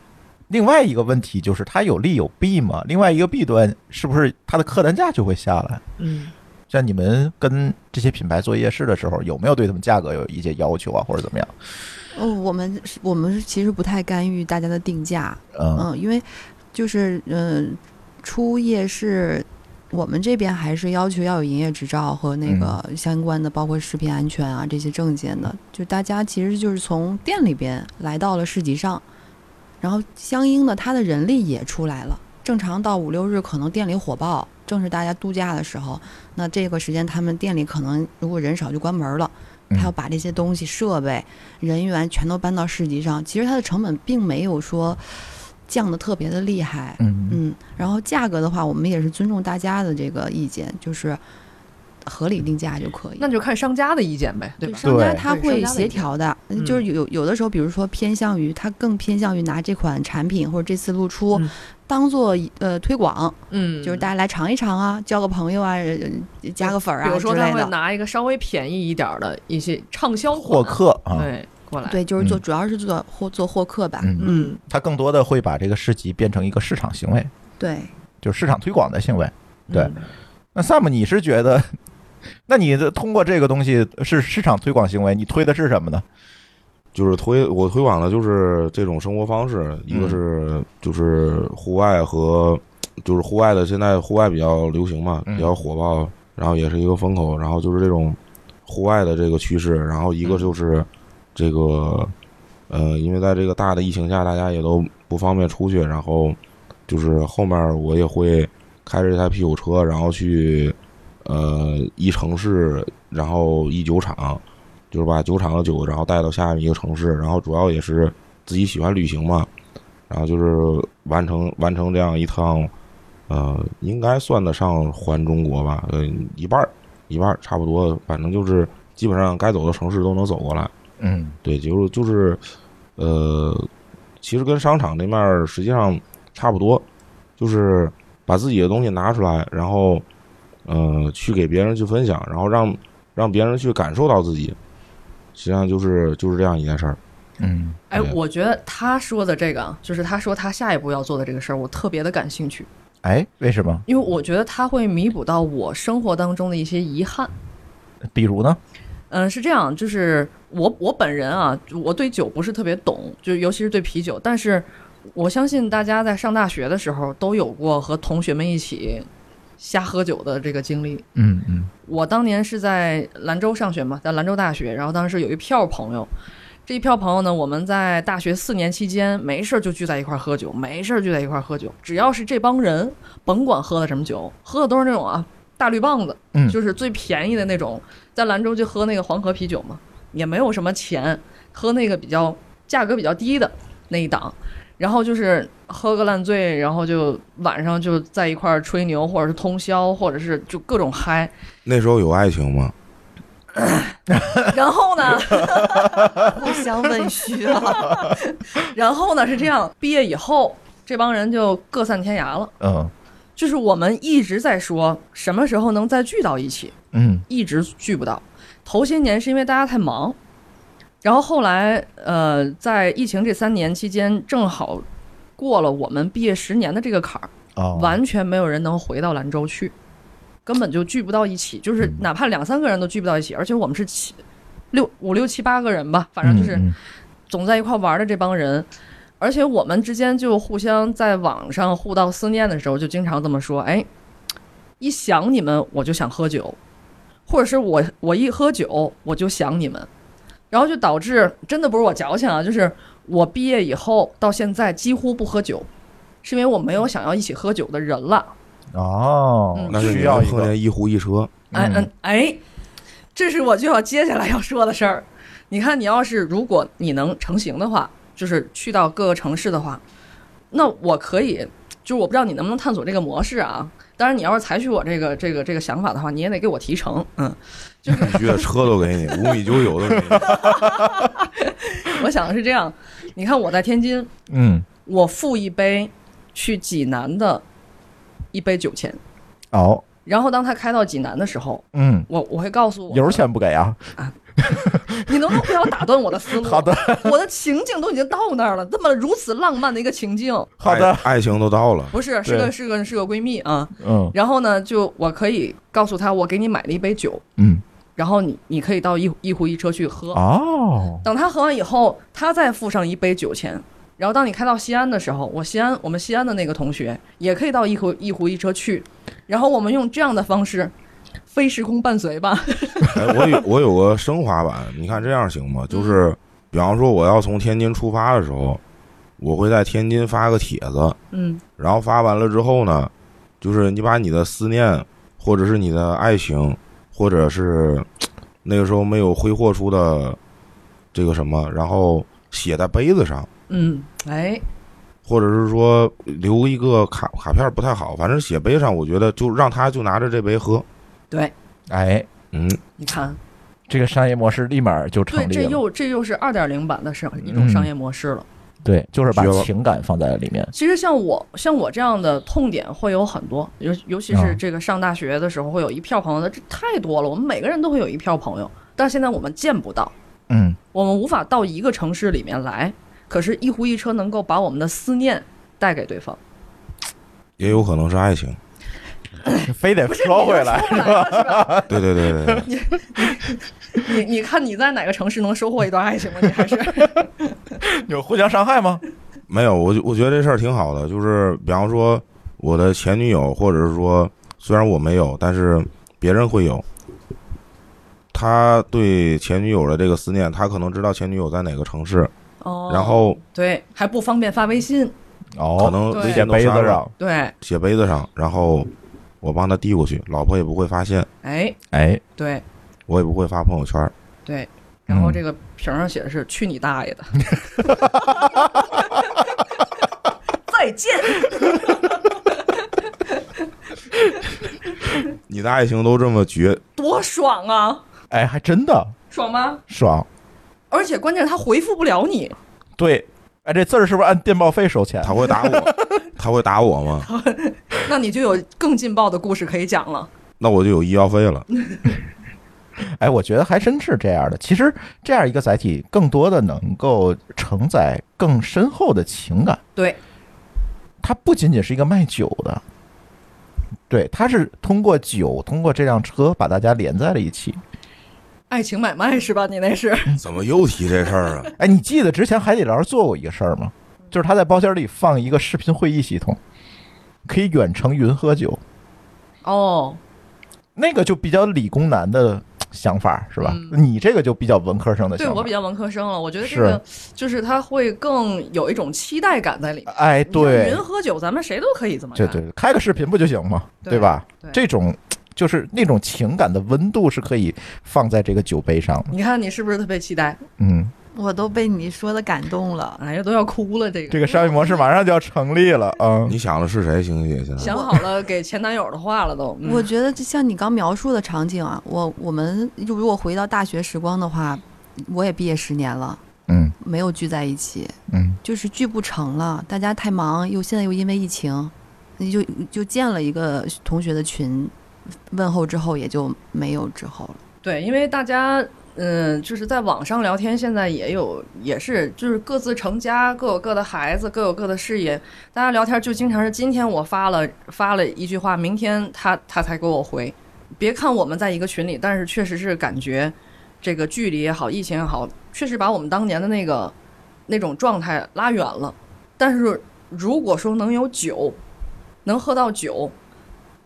另外一个问题就是它有利有弊嘛？另外一个弊端是不是它的客单价就会下来？嗯，像你们跟这些品牌做夜市的时候，有没有对他们价格有一些要求啊，或者怎么样？哦，我们是我们是其实不太干预大家的定价，嗯嗯，因为就是嗯、呃出夜市，我们这边还是要求要有营业执照和那个相关的，包括食品安全啊这些证件的。就大家其实就是从店里边来到了市集上，然后相应的他的人力也出来了。正常到五六日，可能店里火爆，正是大家度假的时候，那这个时间他们店里可能如果人少就关门了。嗯他要把这些东西、设备、人员全都搬到市集上，其实它的成本并没有说降的特别的厉害。嗯嗯，然后价格的话，我们也是尊重大家的这个意见，就是合理定价就可以。那就看商家的意见呗，对吧？商家他会协调的，嗯就是有有的时候，比如说偏向于他更偏向于拿这款产品或者这次露出嗯当做呃推广，嗯，就是大家来尝一尝啊，交个朋友啊，呃加个粉儿比如啊之说他会类的。拿一个稍微便宜一点儿的一些畅销款获客啊，对过来，对，就是做嗯主要是做获做获客吧。嗯嗯，它更多的会把这个市集变成一个市场行为，对。就是市场推广的行为。对嗯那 Sam，你是觉得，那你的通过这个东西是市场推广行为，你推的是什么呢？就是推我推广的就是这种生活方式，一个是就是户外和就是户外的，现在户外比较流行嘛，嗯比较火爆，然后也是一个风口，然后就是这种户外的这个趋势，然后一个就是这个呃，因为在这个大的疫情下，大家也都不方便出去，然后就是后面我也会开着一台啤酒车，然后去呃一城市，然后一酒厂。就是把酒厂的酒，然后带到下面一个城市，然后主要也是自己喜欢旅行嘛，然后就是完成完成这样一趟，呃，应该算得上环中国吧，呃，一半儿一半儿差不多，反正就是基本上该走的城市都能走过来。嗯对，就是就是，呃，其实跟商场那面儿实际上差不多，就是把自己的东西拿出来，然后，呃，去给别人去分享，然后让让别人去感受到自己，实际上就是就是这样一件事儿。嗯哎，我觉得他说的这个啊，就是他说他下一步要做的这个事儿，我特别的感兴趣，哎，为什么？因为我觉得他会弥补到我生活当中的一些遗憾。比如呢？嗯，是这样，就是我我本人啊，我对酒不是特别懂，就尤其是对啤酒，但是我相信大家在上大学的时候都有过和同学们一起瞎喝酒的这个经历。嗯嗯我当年是在兰州上学嘛，在兰州大学，然后当时有一票朋友，这一票朋友呢，我们在大学四年期间没事儿就聚在一块儿喝酒，没事儿聚在一块儿喝酒，只要是这帮人，甭管喝的什么酒，喝的都是那种啊大绿棒子，嗯就是最便宜的那种，在兰州就喝那个黄河啤酒嘛，也没有什么钱，喝那个比较价格比较低的那一档。然后就是喝个烂醉，然后就晚上就在一块儿吹牛，或者是通宵，或者是就各种嗨。那时候有爱情吗？然后呢，互相问虚了。然后呢是这样，毕业以后这帮人就各散天涯了。嗯就是我们一直在说什么时候能再聚到一起，嗯一直聚不到。头些年是因为大家太忙，然后后来呃，在疫情这三年期间，正好过了我们毕业十年的这个坎儿，哦，完全没有人能回到兰州去，根本就聚不到一起，就是嗯。哪怕两三个人都聚不到一起，而且我们是七六五六七八个人吧，反正就是嗯总在一块玩的这帮人，而且我们之间就互相在网上互道思念的时候，就经常这么说：“哎，一想你们我就想喝酒，或者是我我一喝酒我就想你们。”然后就导致真的不是我矫情啊，就是我毕业以后到现在几乎不喝酒，是因为我没有想要一起喝酒的人了。哦嗯，那需要一个能碰见一壶一车，哎嗯哎，这是我就要接下来要说的事儿。你看，你要是如果你能成型的话，就是去到各个城市的话，那我可以，就是我不知道你能不能探索这个模式啊。当然，你要是采取我这个这个这个想法的话，你也得给我提成。嗯，就是必须的车都给你，五米九九都给你。我想的是这样。你看我在天津，嗯我付一杯去济南的一杯酒钱，哦然后当他开到济南的时候，嗯，我我会告诉我油钱不给啊啊？你能不能不要打断我的思路？好的，我的情境都已经到那儿了，这么如此浪漫的一个情境，好的，爱，情都到了。不是是个是个是个闺蜜啊。嗯然后呢，就我可以告诉她，我给你买了一杯酒，嗯然后你你可以到一一壶一车去喝。哦，等他喝完以后，他再付上一杯酒钱。然后当你开到西安的时候，我西安我们西安的那个同学也可以到一壶一壶一车去，然后我们用这样的方式，非时空伴随吧。哎，我有我有个升华版，你看这样行吗？就是比方说我要从天津出发的时候，我会在天津发个帖子，嗯。然后发完了之后呢，就是你把你的思念，或者是你的爱情，或者是那个时候没有挥霍出的这个什么，然后写在杯子上，嗯，哎，或者是说留一个卡卡片不太好，反正写杯上，我觉得就让他就拿着这杯喝，对，哎，嗯，你看，这个商业模式立马就对，这成立了。又这又是二点零版的商一种商业模式了。对，就是把情感放在里面。其实像我像我这样的痛点会有很多，尤尤其是啊这个上大学的时候会有一票朋友的，这太多了。我们每个人都会有一票朋友，但现在我们见不到，嗯，我们无法到一个城市里面来。可是，一壶一车能够把我们的思念带给对方。也有可能是爱情。非得说回来。是吧？对对对对 你，你你看你在哪个城市能收获一段爱情吗？你还是有互相伤害吗？没有，我我觉得这事儿挺好的，就是比方说我的前女友，或者是说虽然我没有，但是别人会有。他对前女友的这个思念，他可能知道前女友在哪个城市，哦，然后对还不方便发微信，哦，可能写杯子上，对，写杯子上，然后我帮他递过去，老婆也不会发现，哎，哎，对我也不会发朋友圈。对，然后嗯这个瓶上写的是“去你大爷的 ”，再见。你的爱情都这么绝，多爽啊！哎，还真的爽吗？爽。而且关键他回复不了你，对，哎，这字儿是不是按电报费收钱？他会打我，他会打我吗？那你就有更劲爆的故事可以讲了。那我就有医药费了。哎，我觉得还真是这样的。其实这样一个载体，更多的能够承载更深厚的情感。对，它不仅仅是一个卖酒的，对，它是通过酒，通过这辆车把大家连在了一起。爱情买卖是吧？你那是 怎么又提这事儿啊？哎，你记得之前海底捞做过一个事儿吗？就是他在包间里放一个视频会议系统，可以远程云喝酒，哦，那个就比较理工男的想法是吧？你这个就比较文科生的想法。对我比较文科生了，我觉得这个就是他会更有一种期待感在里面。哎，对云，喝酒，咱们谁都可以这么干。对对，开个视频不就行吗？对吧？对这种就是那种情感的温度是可以放在这个酒杯上的。你看你是不是特别期待？嗯，我都被你说的感动了。哎呀，都要哭了，这个这个商业模式马上就要成立了啊！你想的是谁，星姐？现在想好了给前男友的话了都。嗯我觉得就像你刚描述的场景啊，我我们就如果回到大学时光的话，我也毕业十年了，嗯没有聚在一起，嗯，就是聚不成了，大家太忙，又现在又因为疫情，那就就建了一个同学的群，问候之后也就没有之后了。对，因为大家嗯，就是在网上聊天，现在也有也是就是各自成家，各有各的孩子，各有各的事业。大家聊天就经常是今天我发了发了一句话，明天他他才给我回。别看我们在一个群里，但是确实是感觉这个距离也好，疫情也好，确实把我们当年的那个那种状态拉远了。但是如果说能有酒，能喝到酒，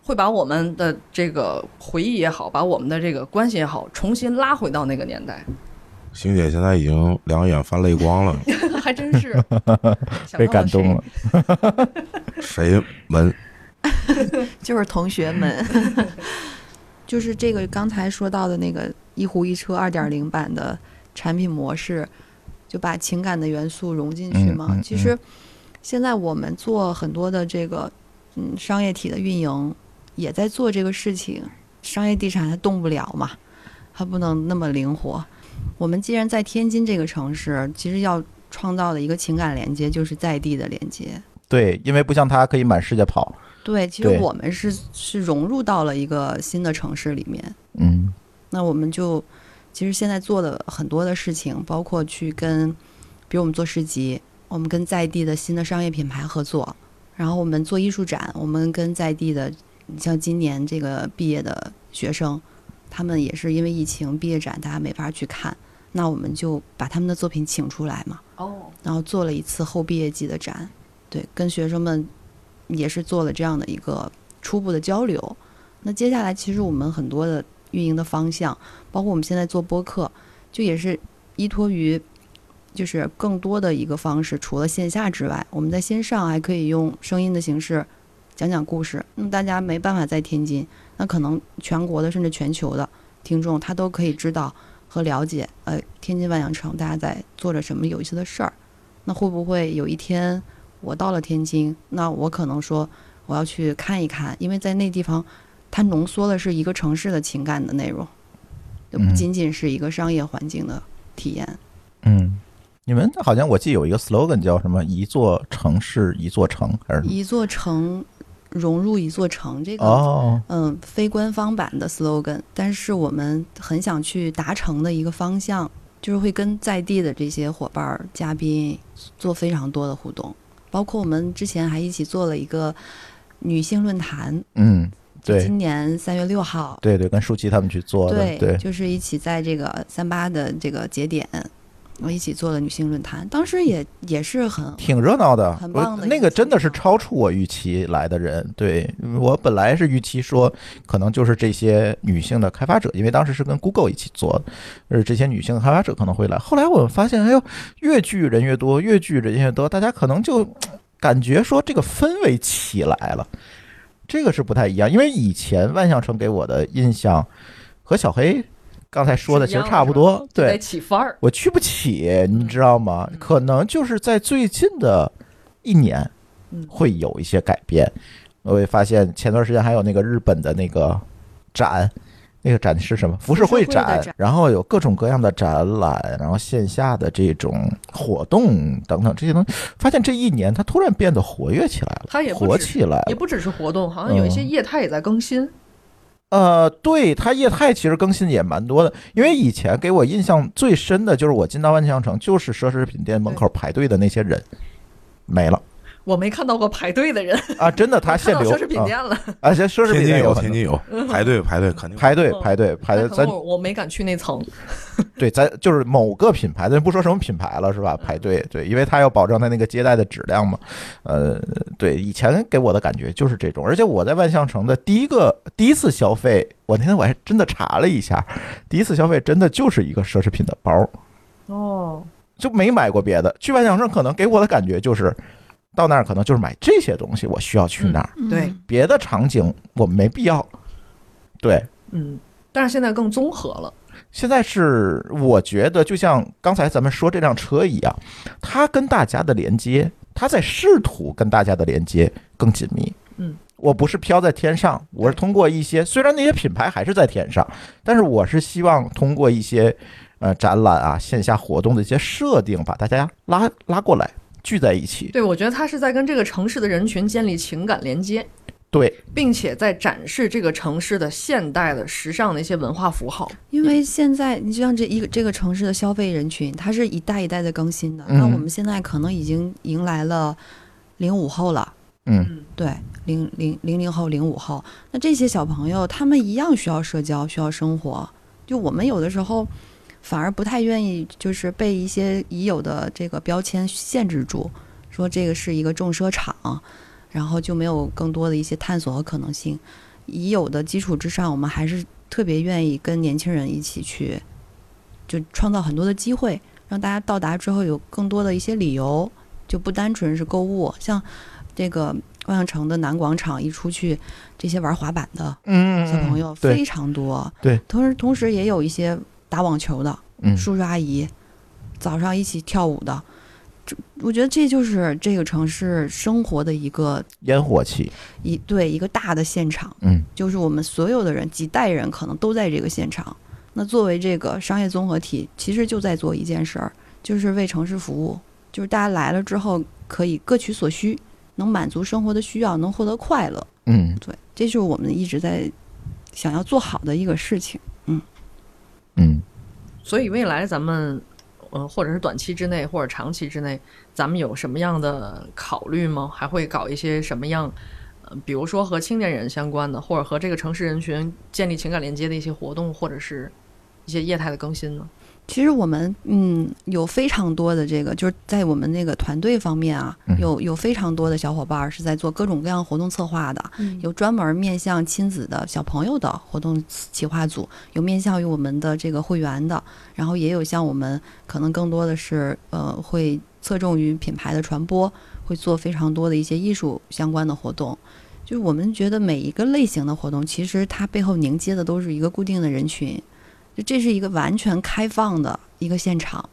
会把我们的这个回忆也好，把我们的这个关系也好，重新拉回到那个年代，星姐现在已经两眼泛泪光了，还真是 被感动了。谁们？就是同学们，就是这个刚才说到的那个一壶一车二点零版的产品模式，就把情感的元素融进去嘛。嗯嗯其实现在我们做很多的这个嗯商业体的运营，也在做这个事情。商业地产它动不了嘛，它不能那么灵活。我们既然在天津这个城市，其实要创造的一个情感连接，就是在地的连接。对，因为不像它可以满世界跑。对，其实我们是是融入到了一个新的城市里面。嗯那我们就其实现在做的很多的事情，包括去跟，比如我们做市集，我们跟在地的新的商业品牌合作，然后我们做艺术展，我们跟在地的，你像今年这个毕业的学生，他们也是因为疫情毕业展大家没法去看，那我们就把他们的作品请出来嘛，哦，然后做了一次后毕业季的展，对，跟学生们也是做了这样的一个初步的交流。那接下来其实我们很多的运营的方向，包括我们现在做播客，就也是依托于就是更多的一个方式，除了线下之外，我们在线上还可以用声音的形式讲讲故事。那么大家没办法在天津，那可能全国的甚至全球的听众，他都可以知道和了解，呃，天津万象城大家在做着什么有意思的事儿。那会不会有一天我到了天津，那我可能说我要去看一看，因为在那地方，它浓缩的是一个城市的情感的内容，就不嗯仅仅是一个商业环境的体验。嗯，你们好像我记得有一个 slogan 叫什么“一座城市一座城”还是？一座城融入一座城，这个、哦，嗯非官方版的 slogan，但是我们很想去达成的一个方向，就是会跟在地的这些伙伴儿、嘉宾做非常多的互动，包括我们之前还一起做了一个女性论坛，嗯，对。今年三月六号，对对，跟舒淇他们去做的，对，对，就是一起在这个三八的这个节点，我一起做了女性论坛，当时也也是很挺热闹的。很我棒的那个真的是超出我预期来的人。对我本来是预期说，可能就是这些女性的开发者，因为当时是跟 Google 一起做的，而这些女性的开发者可能会来。后来我们发现，哎呦，越聚人越多，越聚人越多，大家可能就感觉说这个氛围起来了。这个是不太一样，因为以前万象城给我的印象和小黑刚才说的其实差不多，对得，起范儿。我去不起，你知道吗？可能就是在最近的一年嗯会有一些改变。我也发现前段时间还有那个日本的那个展，那个展是什么？浮世绘浮世绘的展然后有各种各样的展览，然后线下的这种活动等等这些东西，发现这一年它突然变得活跃起来了，它也不止活起来了。也不只是活动，好像有一些嗯业态也在更新。呃，对，它业态其实更新也蛮多的，因为以前给我印象最深的就是我进到万象城，就是奢侈品店门口排队的那些人没了。我没看到过排队的人，啊，真的，他限流到奢侈品啊店了。而且奢侈品店有，天津 有，排队排队肯定排队嗯排队排队，咱我没敢去那层。对咱就是某个品牌，咱不说什么品牌了是吧？排队对，因为他要保证他那个接待的质量嘛。呃，对，以前给我的感觉就是这种，而且我在万象城的第一个第一次消费，我那天我还真的查了一下，第一次消费真的就是一个奢侈品的包，哦，就没买过别的。去万象城可能给我的感觉就是。到那儿可能就是买这些东西，我需要去那儿，对，别的场景我没必要。对，嗯，但是现在更综合了。现在是我觉得，就像刚才咱们说这辆车一样，它跟大家的连接，它在试图跟大家的连接更紧密。嗯，我不是飘在天上，我是通过一些，虽然那些品牌还是在天上，但是我是希望通过一些呃展览啊、线下活动的一些设定，把大家拉拉过来，聚在一起。对，我觉得他是在跟这个城市的人群建立情感连接，对，并且在展示这个城市的现代的、时尚的一些文化符号。因为现在你就像这一个这个城市的消费人群，它是一代一代的更新的。嗯那我们现在可能已经迎来了零五后了，嗯对，零零零零后、零五后，那这些小朋友他们一样需要社交，需要生活。就我们有的时候反而不太愿意，就是被一些已有的这个标签限制住，说这个是一个重奢场，然后就没有更多的一些探索和可能性。已有的基础之上，我们还是特别愿意跟年轻人一起去，就创造很多的机会，让大家到达之后有更多的一些理由，就不单纯是购物，像这个万象城的南广场一出去，这些玩滑板的嗯，小朋友非常多。对，同时同时也有一些打网球的嗯叔叔阿姨，早上一起跳舞的。这我觉得这就是这个城市生活的一个烟火气，一对一个大的现场，嗯就是我们所有的人几代人可能都在这个现场。那作为这个商业综合体，其实就在做一件事儿，就是为城市服务，就是大家来了之后可以各取所需，能满足生活的需要，能获得快乐。嗯对，这就是我们一直在想要做好的一个事情。嗯所以未来咱们，嗯，或者是短期之内或者长期之内，咱们有什么样的考虑吗？还会搞一些什么样，呃，比如说和青年人相关的，或者和这个城市人群建立情感连接的一些活动，或者是一些业态的更新呢？其实我们嗯有非常多的这个，就是在我们那个团队方面啊嗯，有有非常多的小伙伴儿是在做各种各样活动策划的，嗯。有专门面向亲子的小朋友的活动企划组，有面向于我们的这个会员的，然后也有像我们可能更多的是呃会侧重于品牌的传播，会做非常多的一些艺术相关的活动。就是我们觉得每一个类型的活动，其实它背后凝结的都是一个固定的人群，就这是一个完全开放的一个现场，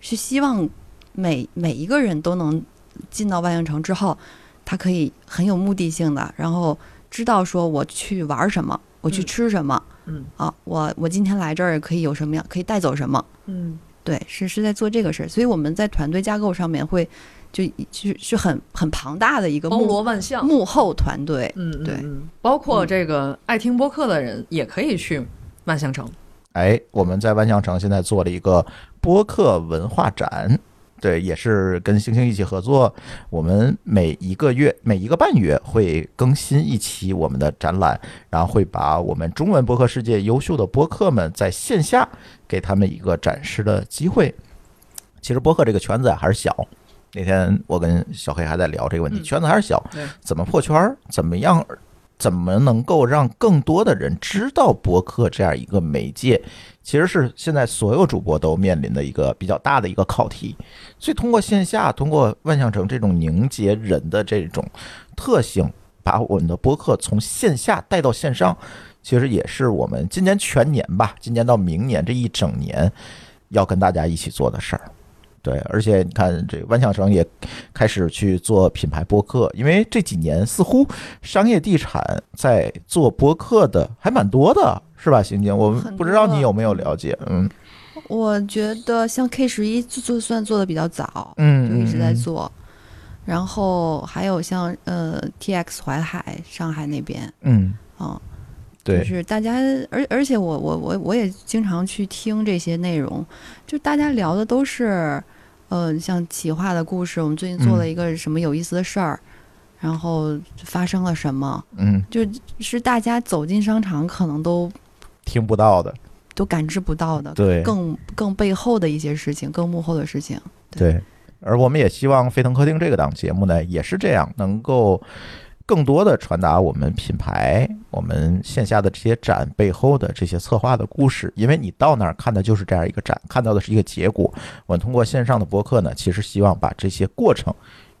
是希望每每一个人都能进到万象城之后，他可以很有目的性的，然后知道说我去玩什么，我去嗯吃什么，嗯啊，我我今天来这儿可以有什么样，可以带走什么，嗯对，是是在做这个事儿，所以我们在团队架构上面会就就是是很很庞大的一个包幕罗万象。幕后团队，嗯，嗯对嗯，包括这个爱听播客的人也可以去万象城。哎，我们在万象城现在做了一个播客文化展，对，也是跟星星一起合作。我们每一个月、每一个半月会更新一期我们的展览，然后会把我们中文播客世界优秀的播客们在线下给他们一个展示的机会。其实播客这个圈子啊还是小。那天我跟小黑还在聊这个问题，嗯圈子还是小，怎么破圈儿？怎么样？怎么能够让更多的人知道播客这样一个媒介？其实是现在所有主播都面临的一个比较大的一个考题。所以通过线下，通过万象城这种凝结人的这种特性，把我们的播客从线下带到线上，其实也是我们今年全年吧，今年到明年这一整年要跟大家一起做的事儿。对，而且你看，这万象城也开始去做品牌播客，因为这几年似乎商业地产在做播客的还蛮多的，是吧？刑警，我很不知道你有没有了解？嗯我觉得像 K 十一就就算做的比较早，嗯，就一直在嗯做。然后还有像呃 TX 淮海上海那边嗯，啊，对，就是大家，而而且我我我我也经常去听这些内容，就大家聊的都是呃，像企划的故事，我们最近做了嗯一个什么有意思的事儿，然后发生了什么，嗯，就是大家走进商场可能都听不到的，都感知不到的，对更更背后的一些事情，更幕后的事情。对。而我们也希望飞腾客厅这个档节目呢，也是这样，能够更多的传达我们品牌、我们线下的这些展背后的这些策划的故事。因为你到那儿看的就是这样一个展，看到的是一个结果。我们通过线上的播客呢，其实希望把这些过程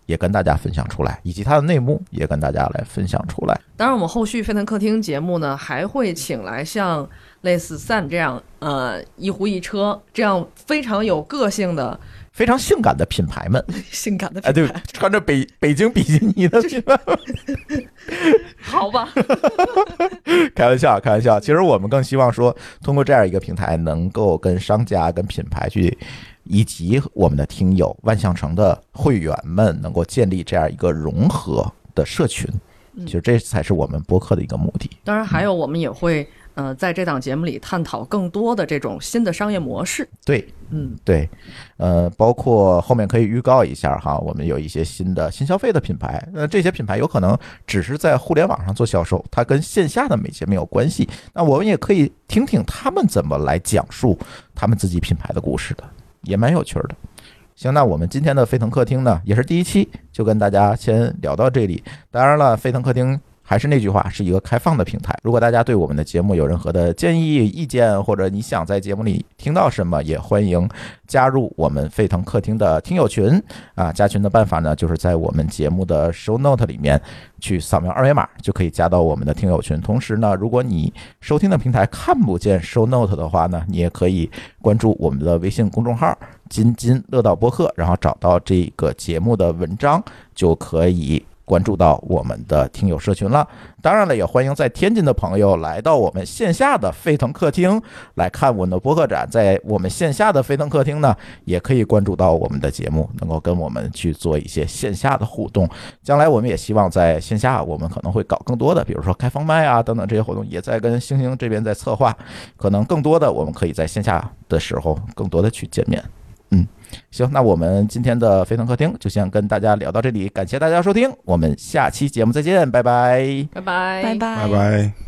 也跟大家分享出来，以及它的内幕也跟大家来分享出来。当然，我们后续飞腾客厅节目呢，还会请来像类似 Sam 这样，呃，一壶一车这样非常有个性的、非常性感的品牌们，性感的哎，对品牌，，穿着北北京比基尼的品牌，好吧？开玩笑，开玩笑。其实我们更希望说，通过这样一个平台，能够跟商家、跟品牌去，以及我们的听友、万象城的会员们，能够建立这样一个融合的社群。其实这才是我们播客的一个目的。当然，还有我们也会呃在这档节目里探讨更多的这种新的商业模式。对，嗯，对，呃，包括后面可以预告一下哈，我们有一些新的新消费的品牌，那这些品牌有可能只是在互联网上做销售，它跟线下的媒介没有关系。那我们也可以听听他们怎么来讲述他们自己品牌的故事的，也蛮有趣的。行，那我们今天的飞腾客厅呢，也是第一期，就跟大家先聊到这里。当然了，飞腾客厅还是那句话，是一个开放的平台。如果大家对我们的节目有任何的建议、意见，或者你想在节目里听到什么，也欢迎加入我们沸腾客厅的听友群啊。加群的办法呢，就是在我们节目的 show note 里面去扫描二维码，就可以加到我们的听友群。同时呢，如果你收听的平台看不见 show note 的话呢，你也可以关注我们的微信公众号“津津乐道播客”，然后找到这个节目的文章，就可以。关注到我们的听友社群了，当然了，也欢迎在天津的朋友来到我们线下的沸腾客厅来看我们的播客展。在我们线下的沸腾客厅呢，也可以关注到我们的节目，能够跟我们去做一些线下的互动。将来我们也希望在线下，我们可能会搞更多的，比如说开放麦啊等等这些活动，也在跟星星这边在策划。可能更多的，我们可以在线下的时候更多的去见面。嗯，行，那我们今天的飞腾客厅就先跟大家聊到这里，感谢大家收听，我们下期节目再见，拜拜。拜拜，拜拜，拜拜。